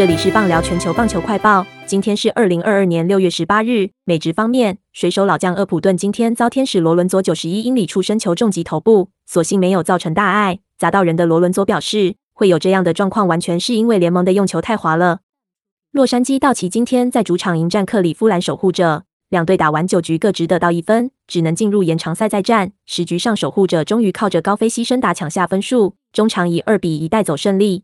这里是棒聊全球棒球快报，今天是二零二二年六月十八日。美职方面，水手老将厄普顿今天遭天使罗伦佐九十一英里处身球重击头部，所幸没有造成大碍。砸到人的罗伦佐表示，会有这样的状况，完全是因为联盟的用球太滑了。洛杉矶道奇今天在主场迎战克里夫兰守护者，两队打完九局各只得到一分，只能进入延长赛再战。十局上，守护者终于靠着高飞牺牲打抢下分数，中场以二比一带走胜利。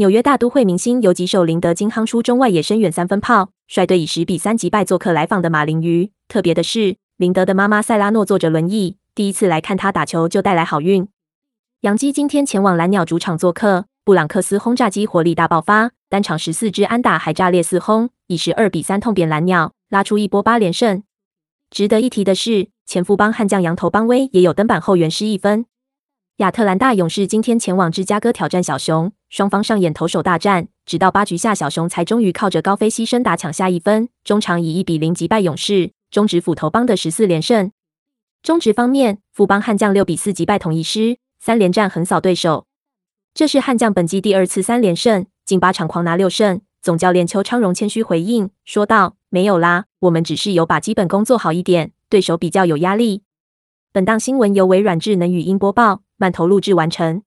纽约大都会明星游击手林德金夯出中外野深远三分炮，率队以十比三击败做客来访的马林鱼。特别的是，林德的妈妈塞拉诺坐着轮椅，第一次来看他打球就带来好运。杨基今天前往蓝鸟主场做客，布朗克斯轰炸机火力大爆发，单场十四支安打还炸裂四轰，以十二比三痛扁蓝鸟，拉出一波八连胜。值得一提的是，前富邦悍将羊头邦威也有登板后援失一分。亚特兰大勇士今天前往芝加哥挑战小熊，双方上演投手大战，直到八局下，小熊才终于靠着高飞牺牲打抢下一分，中场以一比零击败勇士，终止斧头帮的十四连胜。中职方面，富邦悍将六比四击败统一师，三连战横扫对手。这是悍将本季第二次三连胜，近八场狂拿六胜。总教练邱昌荣谦虚回应说道：“没有啦，我们只是有把基本功做好一点，对手比较有压力。”本档新闻由微软智能语音播报。慢投录制完成。